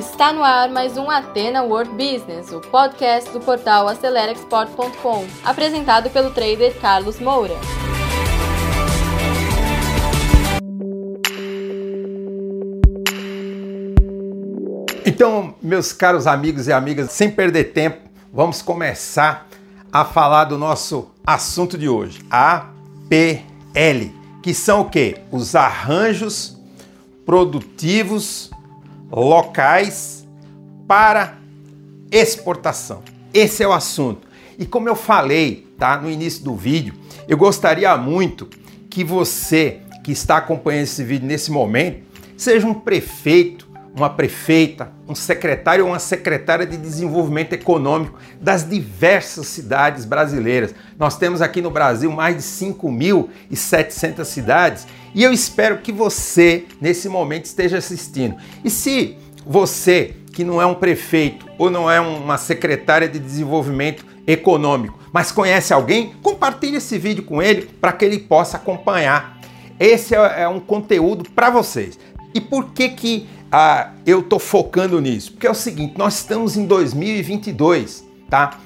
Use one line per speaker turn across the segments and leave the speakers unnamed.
Está no ar mais um Atena World Business, o podcast do portal AceleraExport.com, apresentado pelo trader Carlos Moura.
Então, meus caros amigos e amigas, sem perder tempo, vamos começar a falar do nosso assunto de hoje, APL, que são o quê? Os arranjos produtivos locais para exportação. Esse é o assunto. E como eu falei, tá, no início do vídeo, eu gostaria muito que você que está acompanhando esse vídeo nesse momento seja um prefeito, uma prefeita, um secretário ou uma secretária de desenvolvimento econômico das diversas cidades brasileiras. Nós temos aqui no Brasil mais de 5.700 cidades e eu espero que você, nesse momento, esteja assistindo. E se você, que não é um prefeito ou não é uma secretária de desenvolvimento econômico, mas conhece alguém, compartilhe esse vídeo com ele para que ele possa acompanhar. Esse é, é um conteúdo para vocês. E por que que ah, eu estou focando nisso? Porque é o seguinte, nós estamos em 2022, tá?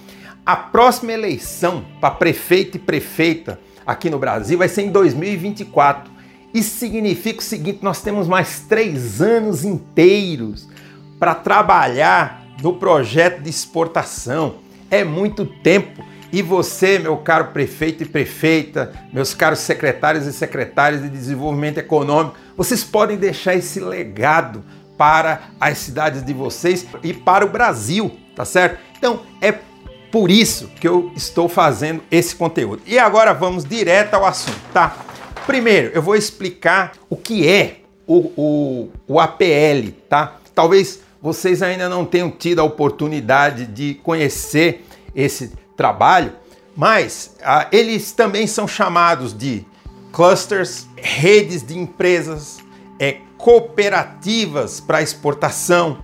A próxima eleição para prefeito e prefeita aqui no Brasil vai ser em 2024. Isso significa o seguinte: nós temos mais três anos inteiros para trabalhar no projeto de exportação. É muito tempo. E você, meu caro prefeito e prefeita, meus caros secretários e secretárias de desenvolvimento econômico, vocês podem deixar esse legado para as cidades de vocês e para o Brasil, tá certo? Então é por isso que eu estou fazendo esse conteúdo. E agora vamos direto ao assunto, tá? Primeiro, eu vou explicar o que é o, o, o APL, tá? Talvez vocês ainda não tenham tido a oportunidade de conhecer esse trabalho, mas ah, eles também são chamados de clusters, redes de empresas, é, cooperativas para exportação,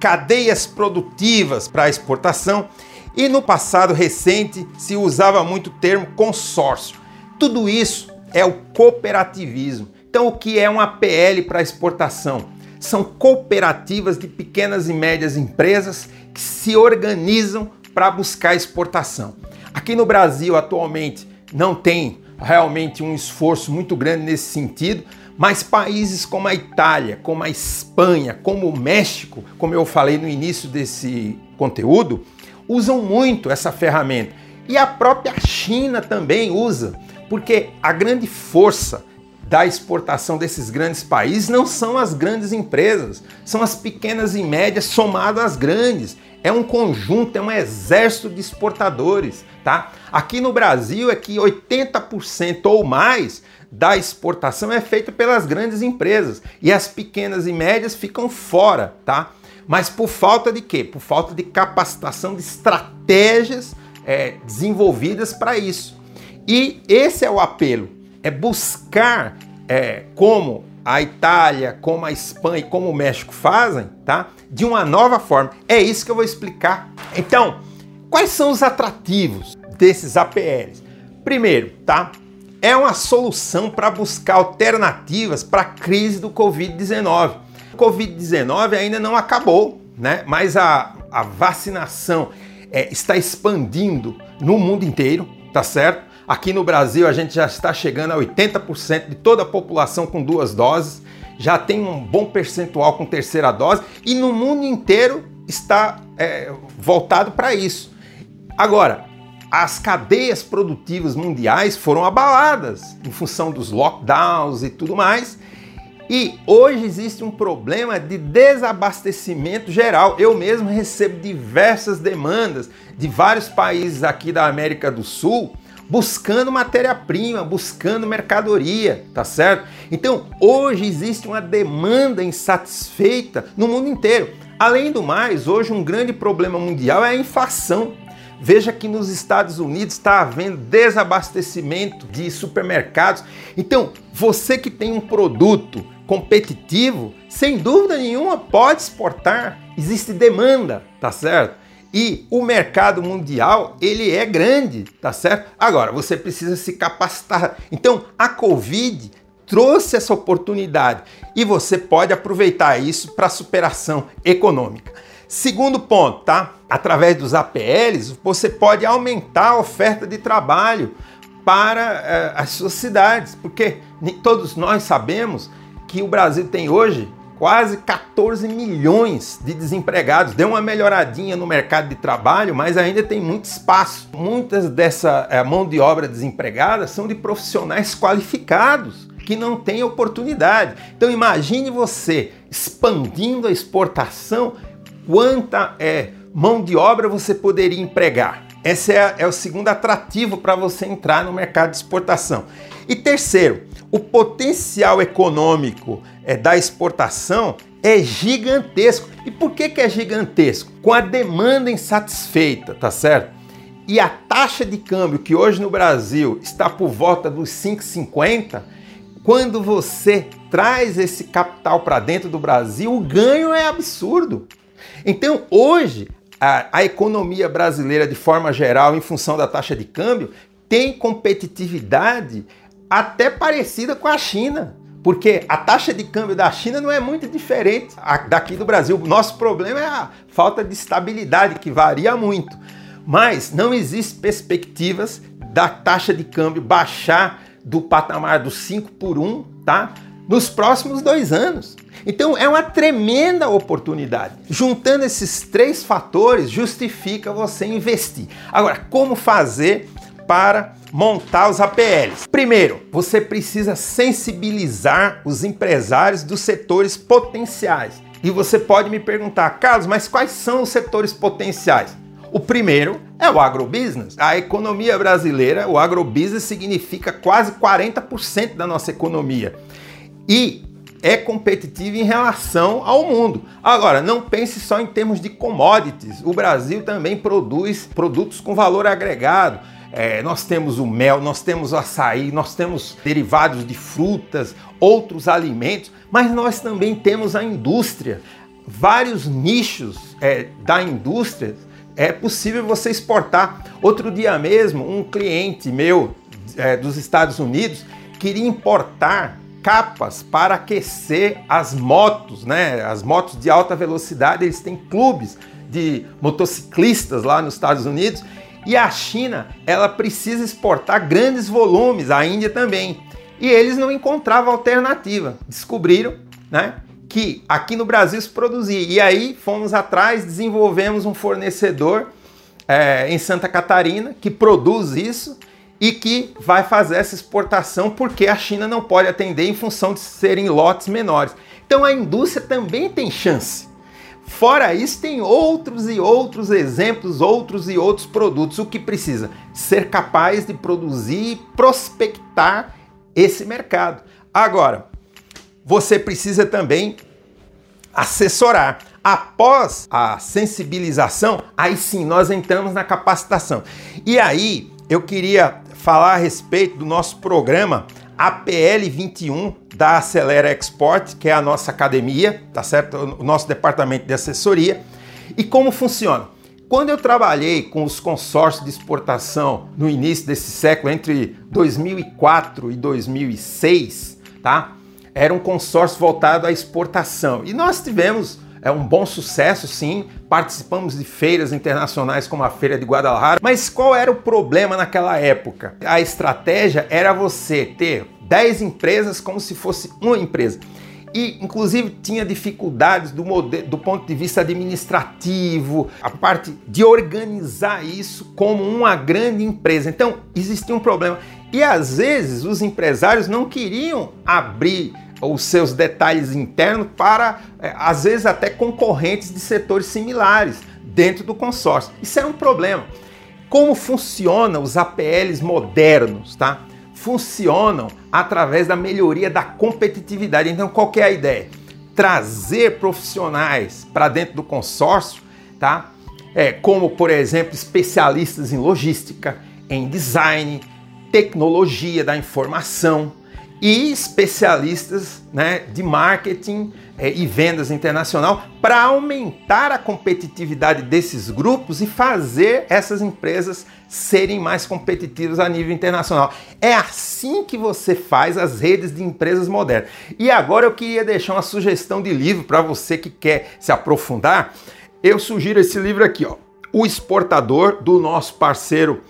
cadeias produtivas para exportação e no passado recente se usava muito o termo consórcio. Tudo isso é o cooperativismo. Então, o que é uma PL para exportação? São cooperativas de pequenas e médias empresas que se organizam para buscar exportação. Aqui no Brasil, atualmente, não tem realmente um esforço muito grande nesse sentido, mas países como a Itália, como a Espanha, como o México, como eu falei no início desse conteúdo, usam muito essa ferramenta. E a própria China também usa, porque a grande força da exportação desses grandes países não são as grandes empresas, são as pequenas e médias somadas às grandes. É um conjunto, é um exército de exportadores, tá? Aqui no Brasil é que 80% ou mais da exportação é feita pelas grandes empresas e as pequenas e médias ficam fora, tá? Mas por falta de quê? Por falta de capacitação de estratégias é, desenvolvidas para isso. E esse é o apelo, é buscar é, como a Itália, como a Espanha e como o México fazem, tá? De uma nova forma. É isso que eu vou explicar. Então, quais são os atrativos desses APLs? Primeiro, tá? É uma solução para buscar alternativas para a crise do Covid-19. O Covid-19 ainda não acabou, né? Mas a, a vacinação é, está expandindo no mundo inteiro, tá certo? Aqui no Brasil, a gente já está chegando a 80% de toda a população com duas doses, já tem um bom percentual com terceira dose e no mundo inteiro está é, voltado para isso. Agora, as cadeias produtivas mundiais foram abaladas em função dos lockdowns e tudo mais. E hoje existe um problema de desabastecimento geral. Eu mesmo recebo diversas demandas de vários países aqui da América do Sul buscando matéria-prima, buscando mercadoria, tá certo? Então, hoje existe uma demanda insatisfeita no mundo inteiro. Além do mais, hoje um grande problema mundial é a inflação. Veja que nos Estados Unidos está havendo desabastecimento de supermercados. Então, você que tem um produto competitivo, sem dúvida nenhuma pode exportar. Existe demanda, tá certo? E o mercado mundial, ele é grande, tá certo? Agora, você precisa se capacitar. Então, a Covid trouxe essa oportunidade e você pode aproveitar isso para superação econômica. Segundo ponto, tá? Através dos APLs, você pode aumentar a oferta de trabalho para eh, as suas cidades, porque todos nós sabemos que o Brasil tem hoje quase 14 milhões de desempregados. Deu uma melhoradinha no mercado de trabalho, mas ainda tem muito espaço. Muitas dessa é, mão de obra desempregada são de profissionais qualificados que não têm oportunidade. Então imagine você expandindo a exportação, quanta é, mão de obra você poderia empregar. Esse é, é o segundo atrativo para você entrar no mercado de exportação. E terceiro, o potencial econômico é, da exportação é gigantesco. E por que, que é gigantesco? Com a demanda insatisfeita, tá certo? E a taxa de câmbio que hoje no Brasil está por volta dos 5,50, quando você traz esse capital para dentro do Brasil, o ganho é absurdo. Então, hoje, a, a, economia brasileira, de forma geral, em função da taxa de câmbio, tem competitividade até parecida com a China. Porque a taxa de câmbio da China não é muito diferente daqui do Brasil. Nosso problema é a falta de estabilidade, que varia muito. Mas não existem perspectivas da taxa de câmbio baixar do patamar dos 5 por 1, tá? Nos próximos dois anos. Então é uma tremenda oportunidade. Juntando esses três fatores, justifica você investir. Agora, como fazer para montar os APLs. Primeiro, você precisa sensibilizar os empresários dos setores potenciais. E você pode me perguntar, Carlos, mas quais são os setores potenciais? O primeiro é o agrobusiness. A economia brasileira, o agrobusiness significa quase 40% da nossa economia. E é competitivo em relação ao mundo. Agora, não pense só em termos de commodities. O Brasil também produz produtos com valor agregado é, nós temos o mel, nós temos o açaí, nós temos derivados de frutas, outros alimentos, mas nós também temos a indústria. Vários nichos é, da indústria é possível você exportar. Outro dia mesmo, um cliente meu é, dos Estados Unidos queria importar capas para aquecer as motos, né? As motos de alta velocidade, eles têm clubes de motociclistas lá nos Estados Unidos e a China, ela precisa exportar grandes volumes, a Índia também. E eles não encontravam alternativa. Descobriram, né? Que aqui no Brasil se produzia. E aí fomos atrás, desenvolvemos um fornecedor é, em Santa Catarina que produz isso e que vai fazer essa exportação porque a China não pode atender em função de serem lotes menores. Então a indústria também tem chance. Fora isso, tem outros e outros exemplos, outros e outros produtos. O que precisa? Ser capaz de produzir e prospectar esse mercado. Agora, você precisa também assessorar. Após a sensibilização, aí sim nós entramos na capacitação. E aí eu queria falar a respeito do nosso programa APL 21 da Acelera Export, que é a nossa academia, tá certo? O nosso departamento de assessoria. E como funciona? Quando eu trabalhei com os consórcios de exportação no início desse século, entre 2004 e 2006, tá? Era um consórcio voltado à exportação. E nós tivemos é um bom sucesso, sim. Participamos de feiras internacionais como a Feira de Guadalajara. Mas qual era o problema naquela época? A estratégia era você ter 10 empresas como se fosse uma empresa. E, inclusive, tinha dificuldades do, modelo, do ponto de vista administrativo, a parte de organizar isso como uma grande empresa. Então, existia um problema. E, às vezes, os empresários não queriam abrir os seus detalhes internos para, é, às vezes, até concorrentes de setores similares dentro do consórcio. Isso é um problema. Como funcionam os APLs modernos, tá? Funcionam através da melhoria da competitividade. Então, qual é a ideia? Trazer profissionais para dentro do consórcio, tá? É, como, por exemplo, especialistas em logística, em design, tecnologia da informação, e especialistas né, de marketing é, e vendas internacional para aumentar a competitividade desses grupos e fazer essas empresas serem mais competitivas a nível internacional. É assim que você faz as redes de empresas modernas. E agora eu queria deixar uma sugestão de livro para você que quer se aprofundar. Eu sugiro esse livro aqui, ó, O Exportador, do nosso parceiro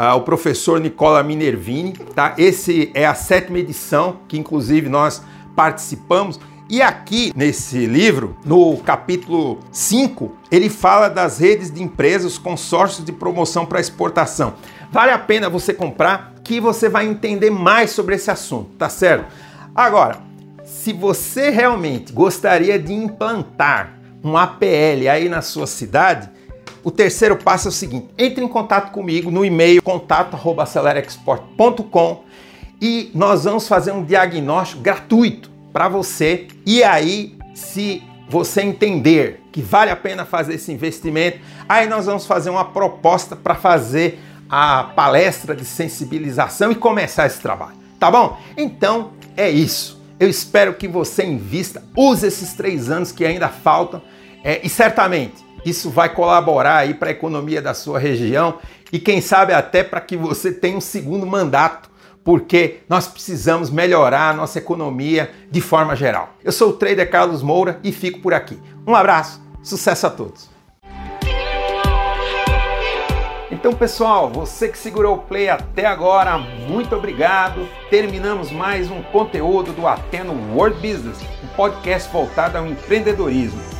Uh, o professor Nicola Minervini, tá? Esse é a sétima edição, que inclusive nós participamos. E aqui nesse livro, no capítulo 5, ele fala das redes de empresas, consórcios de promoção para exportação. Vale a pena você comprar, que você vai entender mais sobre esse assunto, tá certo? Agora, se você realmente gostaria de implantar um APL aí na sua cidade, o terceiro passo é o seguinte: entre em contato comigo no e-mail contato@acelerexport.com e nós vamos fazer um diagnóstico gratuito para você. E aí, se você entender que vale a pena fazer esse investimento, aí nós vamos fazer uma proposta para fazer a palestra de sensibilização e começar esse trabalho. Tá bom? Então é isso. Eu espero que você invista, use esses três anos que ainda faltam é, e certamente isso vai colaborar aí para a economia da sua região e quem sabe até para que você tenha um segundo mandato porque nós precisamos melhorar a nossa economia de forma geral. Eu sou o trader Carlos Moura e fico por aqui. Um abraço, sucesso a todos! Então, pessoal, você que segurou o play até agora, muito obrigado. Terminamos mais um conteúdo do Ateno World Business, um podcast voltado ao empreendedorismo.